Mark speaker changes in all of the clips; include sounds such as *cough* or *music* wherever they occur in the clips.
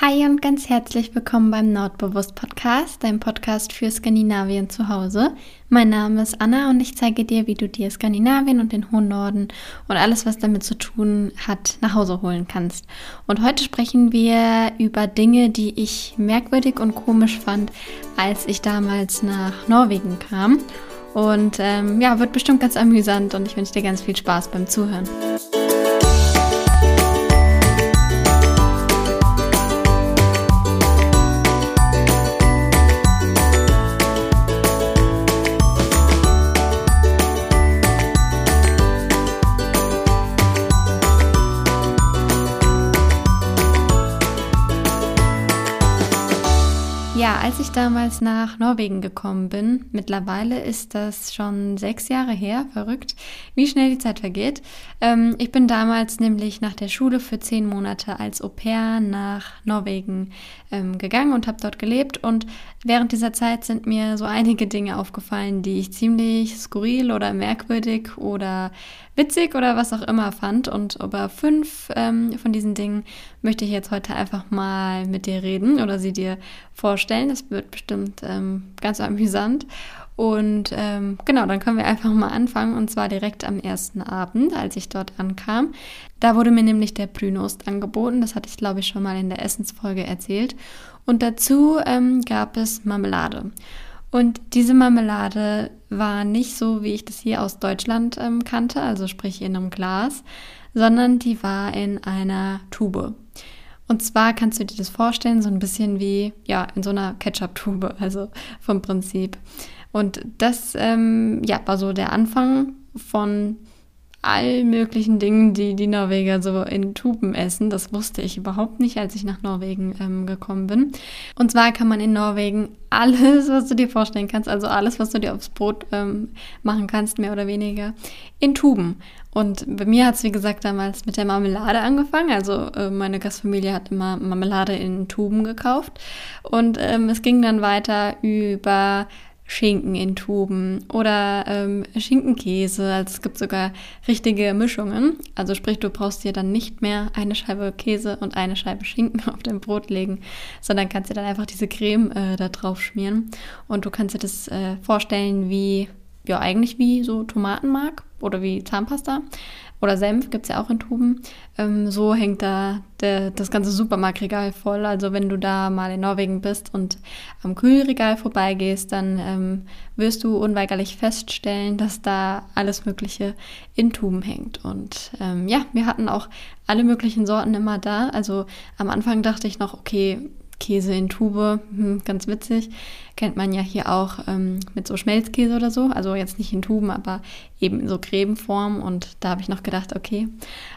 Speaker 1: Hi und ganz herzlich willkommen beim Nordbewusst Podcast, dein Podcast für Skandinavien zu Hause. Mein Name ist Anna und ich zeige dir, wie du dir Skandinavien und den hohen Norden und alles, was damit zu tun hat, nach Hause holen kannst. Und heute sprechen wir über Dinge, die ich merkwürdig und komisch fand, als ich damals nach Norwegen kam. Und ähm, ja, wird bestimmt ganz amüsant und ich wünsche dir ganz viel Spaß beim Zuhören. Als ich damals nach Norwegen gekommen bin, mittlerweile ist das schon sechs Jahre her, verrückt, wie schnell die Zeit vergeht. Ähm, ich bin damals nämlich nach der Schule für zehn Monate als Au pair nach Norwegen ähm, gegangen und habe dort gelebt. Und während dieser Zeit sind mir so einige Dinge aufgefallen, die ich ziemlich skurril oder merkwürdig oder witzig oder was auch immer fand. Und über fünf ähm, von diesen Dingen möchte ich jetzt heute einfach mal mit dir reden oder sie dir vorstellen. Das wird bestimmt ähm, ganz amüsant. Und ähm, genau, dann können wir einfach mal anfangen und zwar direkt am ersten Abend, als ich dort ankam. Da wurde mir nämlich der Brünost angeboten. Das hatte ich, glaube ich, schon mal in der Essensfolge erzählt. Und dazu ähm, gab es Marmelade. Und diese Marmelade war nicht so, wie ich das hier aus Deutschland ähm, kannte, also sprich in einem Glas, sondern die war in einer Tube. Und zwar kannst du dir das vorstellen, so ein bisschen wie ja in so einer Ketchup-Tube, also vom Prinzip. Und das ähm, ja, war so der Anfang von all möglichen Dingen, die die Norweger so in Tuben essen. Das wusste ich überhaupt nicht, als ich nach Norwegen ähm, gekommen bin. Und zwar kann man in Norwegen alles, was du dir vorstellen kannst, also alles, was du dir aufs Brot ähm, machen kannst, mehr oder weniger, in Tuben. Und bei mir hat es, wie gesagt, damals mit der Marmelade angefangen. Also äh, meine Gastfamilie hat immer Marmelade in Tuben gekauft. Und ähm, es ging dann weiter über Schinken in Tuben oder ähm, Schinkenkäse. Also es gibt sogar richtige Mischungen. Also sprich, du brauchst dir dann nicht mehr eine Scheibe Käse und eine Scheibe Schinken *laughs* auf dein Brot legen, sondern kannst dir dann einfach diese Creme äh, da drauf schmieren. Und du kannst dir das äh, vorstellen wie, ja eigentlich wie so Tomatenmark oder wie Zahnpasta. Oder Senf gibt es ja auch in Tuben. Ähm, so hängt da der, das ganze Supermarktregal voll. Also wenn du da mal in Norwegen bist und am Kühlregal vorbeigehst, dann ähm, wirst du unweigerlich feststellen, dass da alles Mögliche in Tuben hängt. Und ähm, ja, wir hatten auch alle möglichen Sorten immer da. Also am Anfang dachte ich noch, okay, Käse in Tube, hm, ganz witzig. Kennt man ja hier auch ähm, mit so Schmelzkäse oder so. Also jetzt nicht in Tuben, aber eben in so Cremeform. Und da habe ich noch gedacht, okay.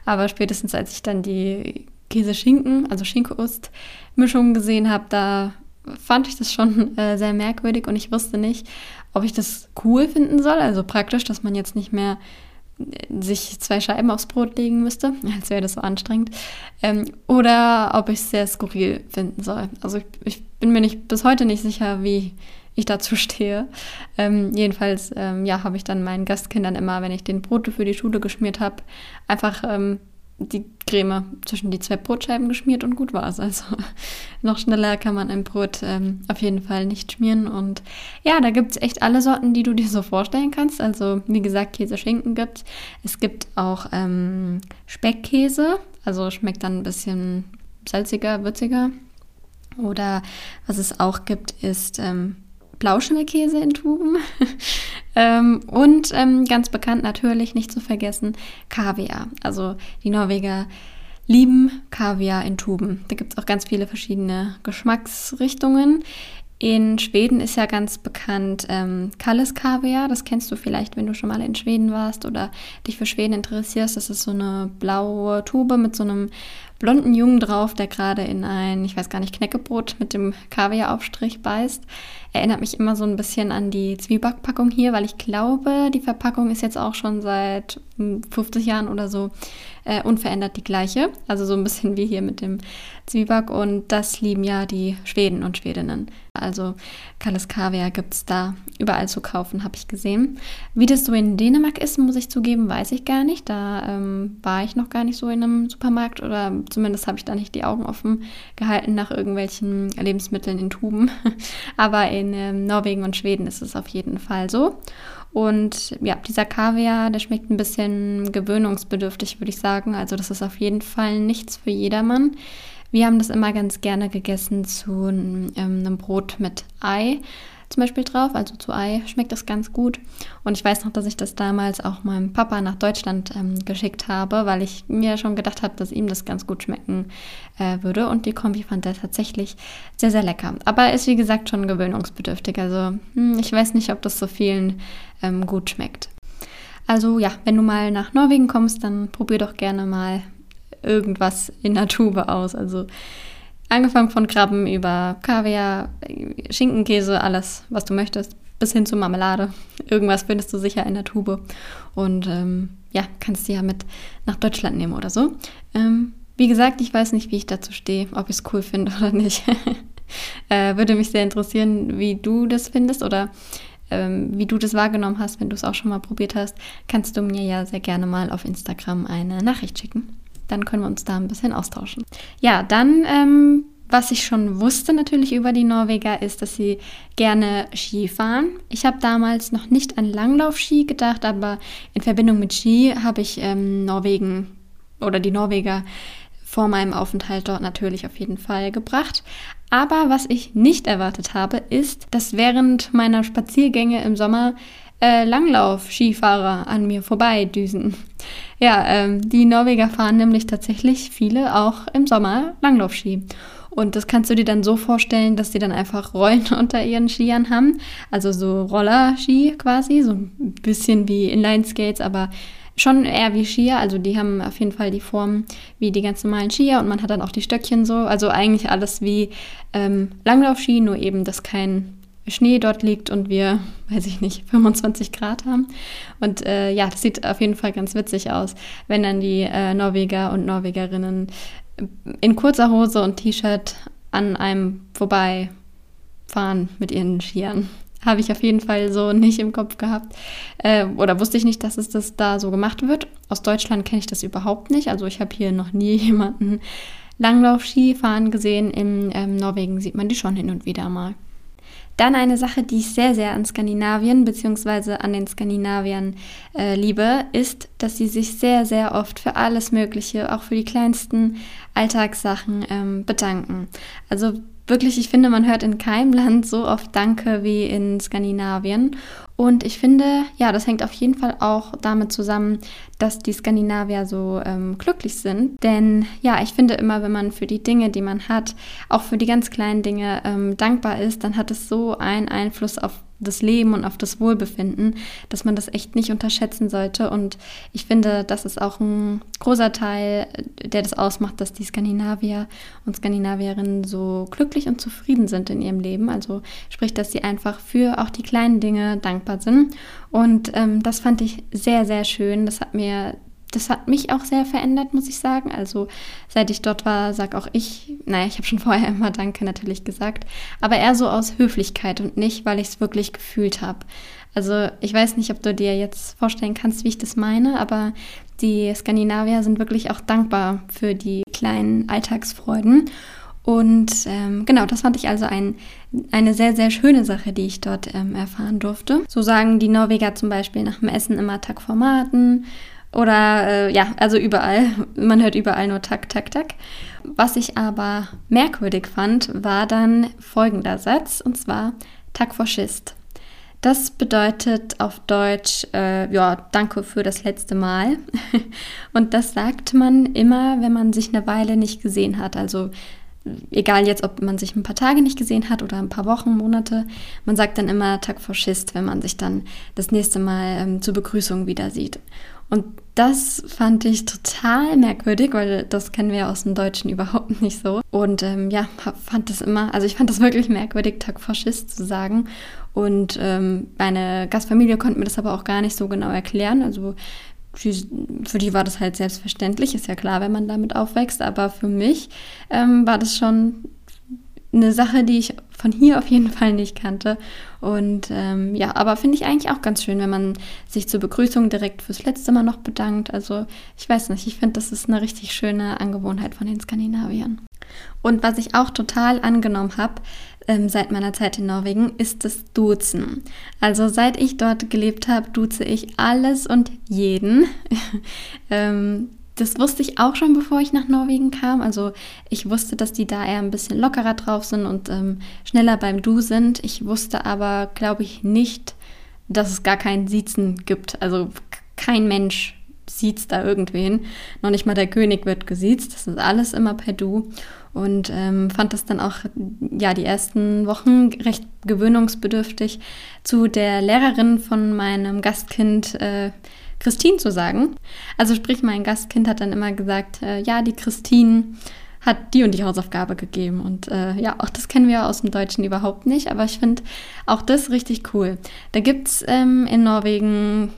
Speaker 1: Aber spätestens als ich dann die Käse-Schinken, also Schinke-Ost-Mischung gesehen habe, da fand ich das schon äh, sehr merkwürdig und ich wusste nicht, ob ich das cool finden soll. Also praktisch, dass man jetzt nicht mehr sich zwei Scheiben aufs Brot legen müsste, *laughs* als wäre das so anstrengend, ähm, oder ob ich es sehr skurril finden soll. Also ich, ich, bin mir nicht bis heute nicht sicher, wie ich dazu *laughs* stehe. Ähm, jedenfalls, ähm, ja, habe ich dann meinen Gastkindern immer, wenn ich den Brote für die Schule geschmiert habe, einfach ähm, die Creme zwischen die zwei Brotscheiben geschmiert und gut war es. Also *laughs* noch schneller kann man ein Brot ähm, auf jeden Fall nicht schmieren. Und ja, da gibt es echt alle Sorten, die du dir so vorstellen kannst. Also wie gesagt, Käse, Schinken gibt es. gibt auch ähm, Speckkäse, also schmeckt dann ein bisschen salziger, würziger. Oder was es auch gibt, ist ähm, Blauschimmelkäse in Tuben. *laughs* ähm, und ähm, ganz bekannt natürlich, nicht zu vergessen, Kaviar. Also die Norweger lieben Kaviar in Tuben. Da gibt es auch ganz viele verschiedene Geschmacksrichtungen. In Schweden ist ja ganz bekannt ähm, Kalles Kaviar. Das kennst du vielleicht, wenn du schon mal in Schweden warst oder dich für Schweden interessierst. Das ist so eine blaue Tube mit so einem blonden Jungen drauf, der gerade in ein, ich weiß gar nicht, Knäckebrot mit dem Kaviaraufstrich beißt. Erinnert mich immer so ein bisschen an die Zwiebackpackung hier, weil ich glaube, die Verpackung ist jetzt auch schon seit 50 hm, Jahren oder so äh, unverändert die gleiche. Also so ein bisschen wie hier mit dem Zwieback. Und das lieben ja die Schweden und Schwedinnen. Also Kalles Kaviar gibt es da überall zu kaufen, habe ich gesehen. Wie das so in Dänemark ist, muss ich zugeben, weiß ich gar nicht. Da ähm, war ich noch gar nicht so in einem Supermarkt oder zumindest habe ich da nicht die Augen offen gehalten nach irgendwelchen Lebensmitteln in Tuben. *laughs* Aber in ähm, Norwegen und Schweden ist es auf jeden Fall so. Und ja, dieser Kaviar, der schmeckt ein bisschen gewöhnungsbedürftig, würde ich sagen. Also das ist auf jeden Fall nichts für jedermann. Wir haben das immer ganz gerne gegessen zu ähm, einem Brot mit Ei zum Beispiel drauf, also zu Ei schmeckt das ganz gut. Und ich weiß noch, dass ich das damals auch meinem Papa nach Deutschland ähm, geschickt habe, weil ich mir schon gedacht habe, dass ihm das ganz gut schmecken äh, würde. Und die Kombi fand er tatsächlich sehr, sehr lecker. Aber ist wie gesagt schon gewöhnungsbedürftig. Also hm, ich weiß nicht, ob das so vielen ähm, gut schmeckt. Also ja, wenn du mal nach Norwegen kommst, dann probier doch gerne mal irgendwas in der Tube aus. Also angefangen von Krabben über Kaviar, Schinkenkäse, alles, was du möchtest, bis hin zu Marmelade. Irgendwas findest du sicher in der Tube. Und ähm, ja, kannst du ja mit nach Deutschland nehmen oder so. Ähm, wie gesagt, ich weiß nicht, wie ich dazu stehe, ob ich es cool finde *laughs* oder nicht. äh, würde mich sehr interessieren, wie du das findest oder ähm, wie du das wahrgenommen hast, wenn du es auch schon mal probiert hast. Kannst du mir ja sehr gerne mal auf Instagram eine Nachricht schicken dann können wir uns da ein bisschen austauschen. Ja, dann, ähm, was ich schon wusste natürlich über die Norweger, ist, dass sie gerne Ski fahren. Ich habe damals noch nicht an Langlaufski gedacht, aber in Verbindung mit Ski habe ich ähm, Norwegen oder die Norweger vor meinem Aufenthalt dort natürlich auf jeden Fall gebracht. Aber was ich nicht erwartet habe, ist, dass während meiner Spaziergänge im Sommer äh, Langlauf-Skifahrer an mir vorbeidüsen. Ja, ähm, die Norweger fahren nämlich tatsächlich viele auch im Sommer Langlaufski. Und das kannst du dir dann so vorstellen, dass sie dann einfach Rollen *laughs* unter ihren Skiern haben. Also so Rollerski quasi, so ein bisschen wie Inline-Skates, aber schon eher wie Skier. Also die haben auf jeden Fall die Form wie die ganz normalen Skier und man hat dann auch die Stöckchen so. Also eigentlich alles wie ähm, Langlaufski, nur eben, dass kein Schnee dort liegt und wir, weiß ich nicht, *laughs* 25 Grad haben. Und äh, ja, das sieht auf jeden Fall ganz witzig aus, wenn dann die äh, Norweger und Norwegerinnen in kurzer Hose und T-Shirt an einem vorbei fahren mit ihren Skiern. Habe ich auf jeden Fall so nicht im Kopf gehabt. Äh, oder wusste ich nicht, dass es das da so gemacht wird. Aus Deutschland kenne ich das überhaupt nicht. Also ich habe hier noch nie *laughs* jemanden Langlauf-Ski fahren gesehen. In ähm, Norwegen sieht man die schon hin und wieder mal. Dann eine Sache, die ich sehr, sehr an Skandinavien bzw. an den Skandinaviern äh, liebe, ist, dass sie sich sehr, sehr oft für alles Mögliche, auch für die kleinsten Alltagssachen ähm, bedanken. Also wirklich, ich finde, man hört in keinem *laughs* Land so oft Danke wie in Skandinavien. Und ich finde, ja, das hängt auf jeden Fall auch damit zusammen, dass die Skandinavier so ähm, glücklich sind. Denn ja, ich finde immer, wenn man für die Dinge, die man hat, auch für die ganz kleinen Dinge ähm, dankbar ist, dann hat es so einen Einfluss auf das Leben und auf das Wohlbefinden, dass man das echt nicht unterschätzen sollte. Und ich finde, das ist auch ein großer Teil, der das ausmacht, dass die Skandinavier und Skandinavierinnen so glücklich und zufrieden sind in ihrem Leben. Also sprich, dass sie einfach für auch die kleinen Dinge dankbar sind. Und ähm, das fand ich sehr, sehr schön. Das hat mir das hat mich auch sehr verändert, muss ich sagen. Also seit ich dort war, sag auch ich, naja, ich habe schon *laughs* vorher immer Danke natürlich gesagt, aber eher so aus Höflichkeit und nicht, weil ich es wirklich gefühlt habe. Also ich weiß nicht, ob du dir jetzt vorstellen kannst, wie ich das meine, aber die Skandinavier sind wirklich auch dankbar für die kleinen Alltagsfreuden. Und ähm, genau, das fand ich also ein, eine sehr, sehr schöne Sache, die ich dort ähm, erfahren durfte. So sagen die Norweger zum Beispiel nach dem Essen immer Tag Formaten oder äh, ja, also überall. *laughs* Man hört überall nur Tak, Tak, Tak. Was ich aber merkwürdig fand, war dann folgender Satz, und zwar Tak Faschist. Das bedeutet auf Deutsch, äh, ja, danke für das letzte Mal. *laughs* und das sagt man immer, wenn man sich eine Weile nicht gesehen hat. Also egal jetzt, ob man sich ein paar Tage nicht gesehen hat oder ein paar Wochen, Monate, man sagt dann immer Tag Faschist, wenn man sich dann das nächste Mal ähm, zur Begrüßung wieder sieht. Und das fand ich total merkwürdig, weil das kennen wir ja aus dem Deutschen überhaupt *laughs* nicht so. Und ähm, ja, fand das immer, also ich fand das wirklich merkwürdig, Tag Faschist zu sagen. Und ähm, meine Gastfamilie konnte mir das aber auch gar nicht so genau erklären. Also für die war das halt selbstverständlich, ist ja klar, wenn man damit aufwächst. Aber für mich ähm, war das schon eine Sache, die ich von hier auf jeden Fall nicht kannte. Und ähm, ja, aber finde ich eigentlich auch ganz schön, wenn man sich zur Begrüßung direkt fürs letzte Mal noch bedankt. Also ich weiß nicht, ich finde, das ist eine richtig schöne Angewohnheit von den Skandinaviern. Und was ich auch total angenommen habe ähm, seit meiner Zeit in Norwegen, ist das Duzen. Also seit ich dort gelebt habe, duze ich alles und jeden. *laughs* ähm, das wusste ich auch schon, bevor ich nach Norwegen kam. Also ich wusste, dass die da eher ein bisschen lockerer drauf sind und ähm, schneller beim Du sind. Ich wusste aber, glaube ich, nicht, dass es gar kein Siezen gibt. Also kein Mensch sieht da irgendwen. Noch nicht mal der König wird gesiezt. Das ist alles immer per Du. Und ähm, fand das dann auch, ja, die ersten Wochen recht gewöhnungsbedürftig zu der Lehrerin von meinem Gastkind. Äh, Christine zu sagen. Also sprich, mein Gastkind hat dann immer gesagt, äh, ja, die Christine hat die und die Hausaufgabe gegeben. Und äh, ja, auch das kennen wir aus dem Deutschen überhaupt nicht, aber ich finde auch das richtig cool. Da gibt es ähm, in Norwegen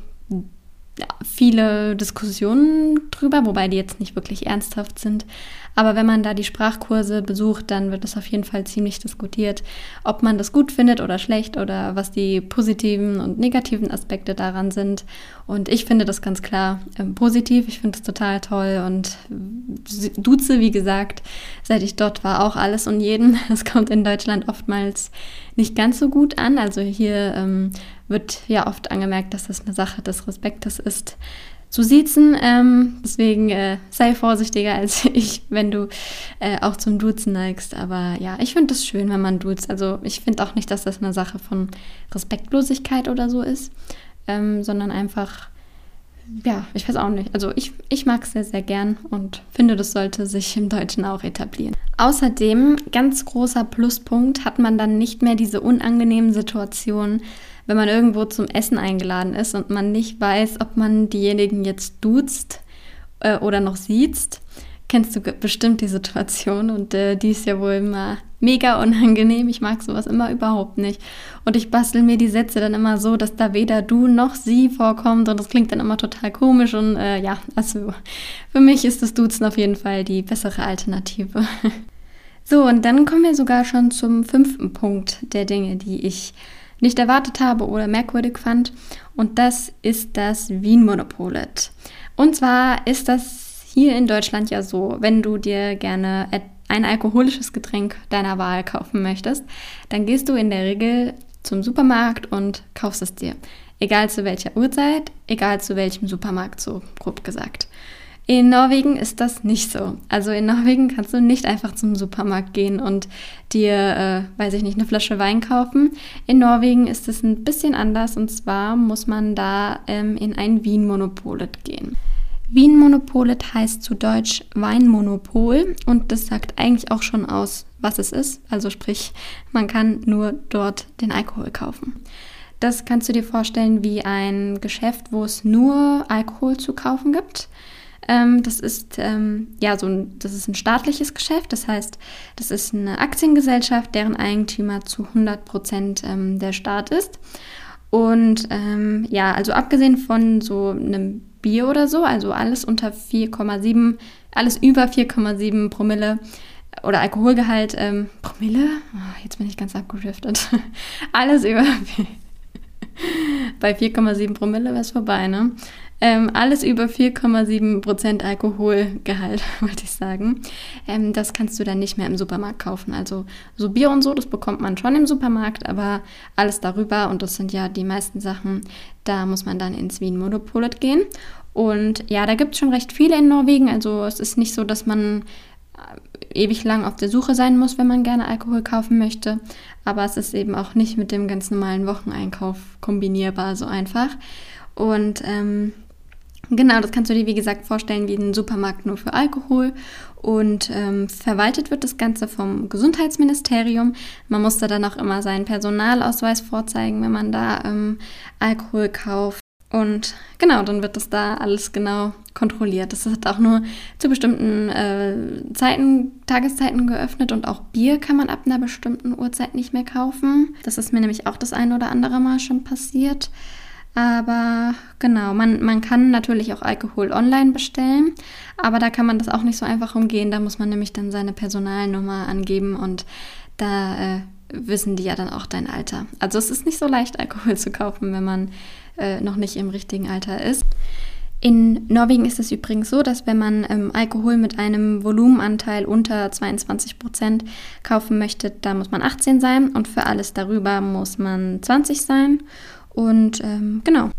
Speaker 1: viele Diskussionen drüber, wobei die jetzt nicht wirklich ernsthaft sind. Aber wenn man da die Sprachkurse besucht, dann wird es auf jeden Fall ziemlich diskutiert, ob man das gut findet oder schlecht oder was die positiven und negativen Aspekte daran sind. Und ich finde das ganz klar äh, positiv. Ich finde es total toll und duze, wie gesagt, seit ich dort war, auch alles und jeden. *laughs* Das kommt in Deutschland oftmals nicht ganz so gut an. Also hier ähm, wird ja oft angemerkt, dass das eine Sache des Respektes ist zu siezen. Ähm, deswegen äh, sei vorsichtiger als *laughs* ich, wenn du äh, auch zum Duzen neigst. Aber ja, ich finde es schön, wenn man duzt. Also ich finde auch nicht, dass das eine Sache von Respektlosigkeit oder so ist, ähm, sondern einfach, ja, ich weiß auch nicht. Also ich, ich mag es sehr, sehr gern und finde, das sollte sich im Deutschen auch etablieren. Außerdem, ganz großer Pluspunkt, hat man dann nicht mehr diese unangenehmen Situationen, wenn man irgendwo zum Essen eingeladen ist und man nicht weiß, ob man diejenigen jetzt duzt äh, oder noch sieht, kennst du bestimmt die Situation und äh, die ist ja wohl immer mega unangenehm. Ich mag sowas immer überhaupt nicht. Und ich bastel mir die Sätze dann immer so, dass da weder du noch sie vorkommt und das klingt dann immer total komisch und äh, ja, also für mich ist das Duzen auf jeden Fall die bessere Alternative. *laughs* so, und dann kommen wir sogar schon zum fünften Punkt der Dinge, die ich nicht erwartet habe oder merkwürdig fand. Und das ist das Wien Monopolet. Und zwar ist das hier in Deutschland ja so, wenn du dir gerne ein alkoholisches Getränk deiner Wahl kaufen möchtest, dann gehst du in der Regel zum Supermarkt und kaufst es dir. Egal zu welcher Uhrzeit, egal zu welchem Supermarkt, so grob gesagt. In Norwegen ist das nicht so. Also in Norwegen kannst du nicht einfach zum Supermarkt gehen und dir, äh, weiß ich nicht, eine Flasche Wein kaufen. In Norwegen ist es ein bisschen anders und zwar muss man da ähm, in ein Wien-Monopolet gehen. Wien-Monopolet heißt zu Deutsch Weinmonopol und das sagt eigentlich auch schon aus, was es ist. Also sprich, man kann nur dort den Alkohol kaufen. Das kannst du dir vorstellen wie ein Geschäft, wo es nur Alkohol zu kaufen gibt. Ähm, das ist ähm, ja so ein, das ist ein staatliches Geschäft. Das heißt, das ist eine Aktiengesellschaft, deren Eigentümer zu 100 Prozent ähm, der Staat ist. Und ähm, ja, also abgesehen von so einem Bier oder so, also alles unter 4,7, alles über 4,7 Promille oder Alkoholgehalt, ähm, Promille? Oh, jetzt bin ich ganz abgedriftet. *laughs* alles über *laughs* bei 4,7 Promille wäre es vorbei, ne? Ähm, alles über 4,7% Alkoholgehalt, *laughs* wollte ich sagen. Ähm, das kannst du dann nicht mehr im Supermarkt kaufen. Also so Bier und so, das bekommt man schon im Supermarkt, aber alles darüber, und das sind ja die meisten Sachen, da muss man dann ins Wien Monopolet gehen. Und ja, da gibt es schon recht viele in Norwegen. Also es ist nicht so, dass man äh, ewig lang auf der Suche sein muss, wenn man gerne Alkohol kaufen möchte. Aber es ist eben auch nicht mit dem ganz normalen Wocheneinkauf kombinierbar so einfach. Und ähm, Genau, das kannst du dir wie gesagt vorstellen wie ein Supermarkt nur für Alkohol. Und ähm, verwaltet wird das Ganze vom Gesundheitsministerium. Man muss da dann auch immer seinen Personalausweis vorzeigen, wenn man da ähm, Alkohol kauft. Und genau, dann wird das da alles genau kontrolliert. Das hat auch nur zu bestimmten äh, Zeiten, Tageszeiten geöffnet und auch Bier kann man ab einer bestimmten Uhrzeit nicht mehr kaufen. Das ist mir nämlich auch das ein oder andere Mal schon passiert. Aber genau, man, man kann natürlich auch Alkohol online bestellen, aber da kann man das auch nicht so einfach umgehen. Da muss man nämlich dann seine Personalnummer angeben und da äh, wissen die ja dann auch dein Alter. Also es ist nicht so leicht, Alkohol zu kaufen, wenn man äh, noch nicht im richtigen Alter ist. In Norwegen ist es übrigens so, dass wenn man ähm, Alkohol mit einem Volumenanteil unter 22 Prozent kaufen möchte, da muss man 18 sein und für alles darüber muss man 20 sein. Und ähm, genau,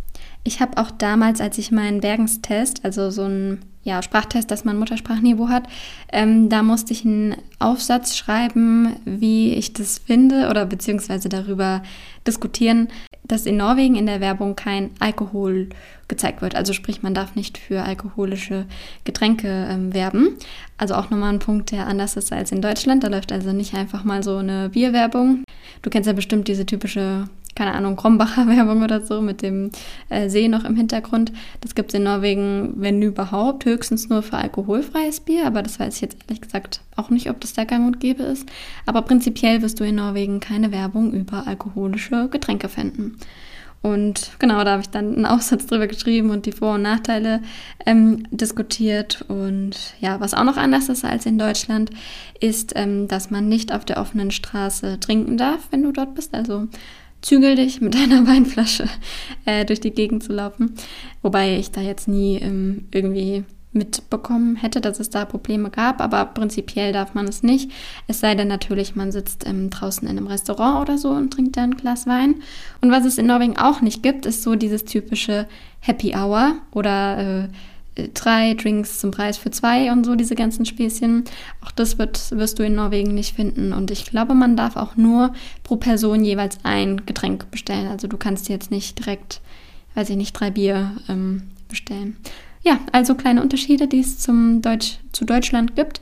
Speaker 1: ich habe auch damals, als ich meinen Bergenstest, also so ein ja, Sprachtest, dass man Muttersprachniveau hat, ähm, da musste ich einen Aufsatz schreiben, wie ich das finde oder beziehungsweise darüber diskutieren, dass in Norwegen in der Werbung kein Alkohol gezeigt wird. Also sprich, man darf nicht für alkoholische Getränke ähm, werben. Also auch nochmal ein Punkt, der anders ist als in Deutschland. Da läuft also nicht einfach mal so eine Bierwerbung. Du kennst ja bestimmt diese typische keine Ahnung, Krombacher *laughs* Werbung oder so mit dem äh, See noch im Hintergrund. Das gibt es in Norwegen, wenn überhaupt, höchstens nur für alkoholfreies Bier, aber das weiß ich jetzt ehrlich gesagt auch nicht, ob das der gang und gäbe ist. Aber prinzipiell wirst du in Norwegen keine Werbung über alkoholische Getränke finden. Und genau, da habe ich dann einen Aufsatz drüber geschrieben und die Vor- und Nachteile ähm, diskutiert. Und ja, was auch noch anders ist als in Deutschland, ist, ähm, dass man nicht auf der offenen Straße trinken darf, wenn du dort bist. Also zügel dich mit *laughs* deiner Weinflasche äh, durch die Gegend zu laufen. Wobei ich da jetzt nie ähm, irgendwie mitbekommen hätte, dass es da Probleme gab, aber prinzipiell darf man es nicht. Es sei denn natürlich, man sitzt ähm, draußen in einem Restaurant oder so und trinkt da ein Glas Wein. Und was es in Norwegen auch nicht gibt, ist so dieses typische Happy Hour oder äh, drei Drinks zum Preis für zwei und so, diese ganzen Späßchen. Auch das wird, wirst du in Norwegen nicht finden. Und ich glaube, man darf auch nur pro Person jeweils ein Getränk bestellen. Also du kannst jetzt nicht direkt, weiß ich nicht, drei Bier ähm, bestellen. Ja, also kleine Unterschiede, die es zum Deutsch, zu Deutschland gibt.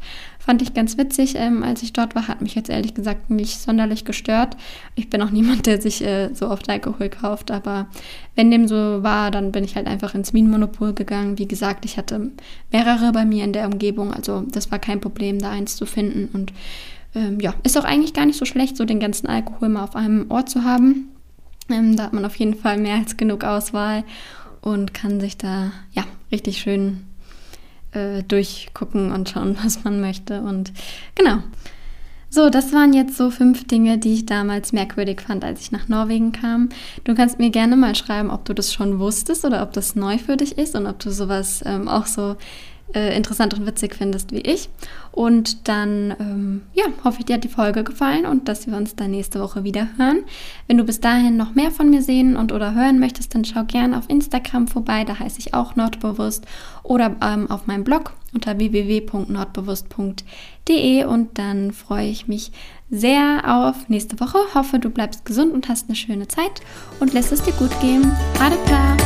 Speaker 1: Fand ich ganz witzig, ähm, als ich dort war, hat mich jetzt ehrlich gesagt nicht sonderlich gestört. Ich bin auch *laughs* niemand, der sich äh, so oft Alkohol kauft, aber wenn dem so war, dann bin ich halt einfach ins Minenmonopol gegangen. Wie gesagt, ich hatte mehrere bei mir in der Umgebung, also das war kein Problem, da eins zu finden. Und ähm, ja, ist auch eigentlich gar nicht so schlecht, so den ganzen Alkohol mal auf einem Ort zu haben. Ähm, da hat man auf jeden Fall mehr als genug Auswahl und kann sich da ja richtig schön äh, durchgucken und schauen, *laughs* was man möchte. Und genau. So, das waren jetzt so fünf Dinge, die ich damals merkwürdig fand, als ich nach Norwegen kam. Du kannst mir gerne mal schreiben, ob du das schon wusstest oder ob das neu für dich ist und ob du sowas ähm, auch so äh, interessant und witzig findest wie ich. Und dann, ähm, ja, hoffe ich, dir hat die Folge gefallen und dass wir uns dann nächste Woche wieder hören. Wenn du bis dahin noch mehr von mir sehen und oder hören möchtest, dann schau gerne auf Instagram vorbei, da heiße ich auch Nordbewusst oder ähm, auf meinem Blog unter www.nordbewusst.de und dann freue ich mich sehr auf nächste Woche. Hoffe, du bleibst gesund und hast eine schöne Zeit und lässt es dir gut gehen. Adepla!